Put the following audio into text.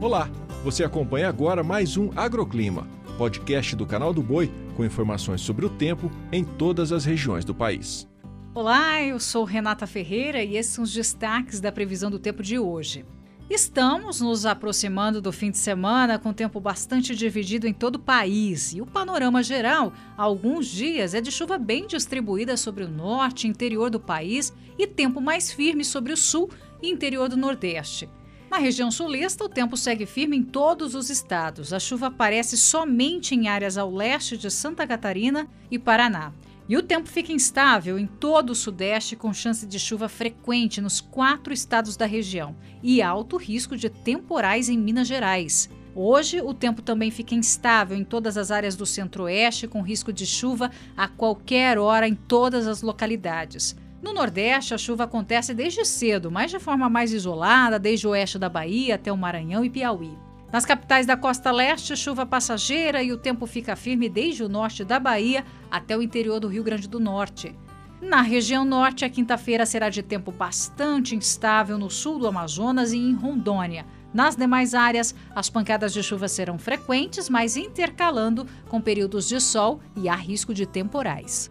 Olá, você acompanha agora mais um Agroclima, podcast do canal do Boi com informações sobre o tempo em todas as regiões do país. Olá, eu sou Renata Ferreira e esses são os destaques da previsão do tempo de hoje. Estamos nos aproximando do fim de semana com tempo bastante dividido em todo o país e o panorama geral, alguns dias, é de chuva bem distribuída sobre o norte e interior do país e tempo mais firme sobre o sul e interior do nordeste. Na região sulista, o tempo segue firme em todos os estados. A chuva aparece somente em áreas ao leste de Santa Catarina e Paraná. E o tempo fica instável em todo o Sudeste, com chance de chuva frequente nos quatro estados da região e alto risco de temporais em Minas Gerais. Hoje, o tempo também fica instável em todas as áreas do Centro-Oeste, com risco de chuva a qualquer hora em todas as localidades. No Nordeste, a chuva acontece desde cedo, mas de forma mais isolada, desde o oeste da Bahia até o Maranhão e Piauí. Nas capitais da costa leste, chuva passageira e o tempo fica firme desde o norte da Bahia até o interior do Rio Grande do Norte. Na região norte, a quinta-feira será de tempo bastante instável no sul do Amazonas e em Rondônia. Nas demais áreas, as pancadas de chuva serão frequentes, mas intercalando com períodos de sol e há risco de temporais.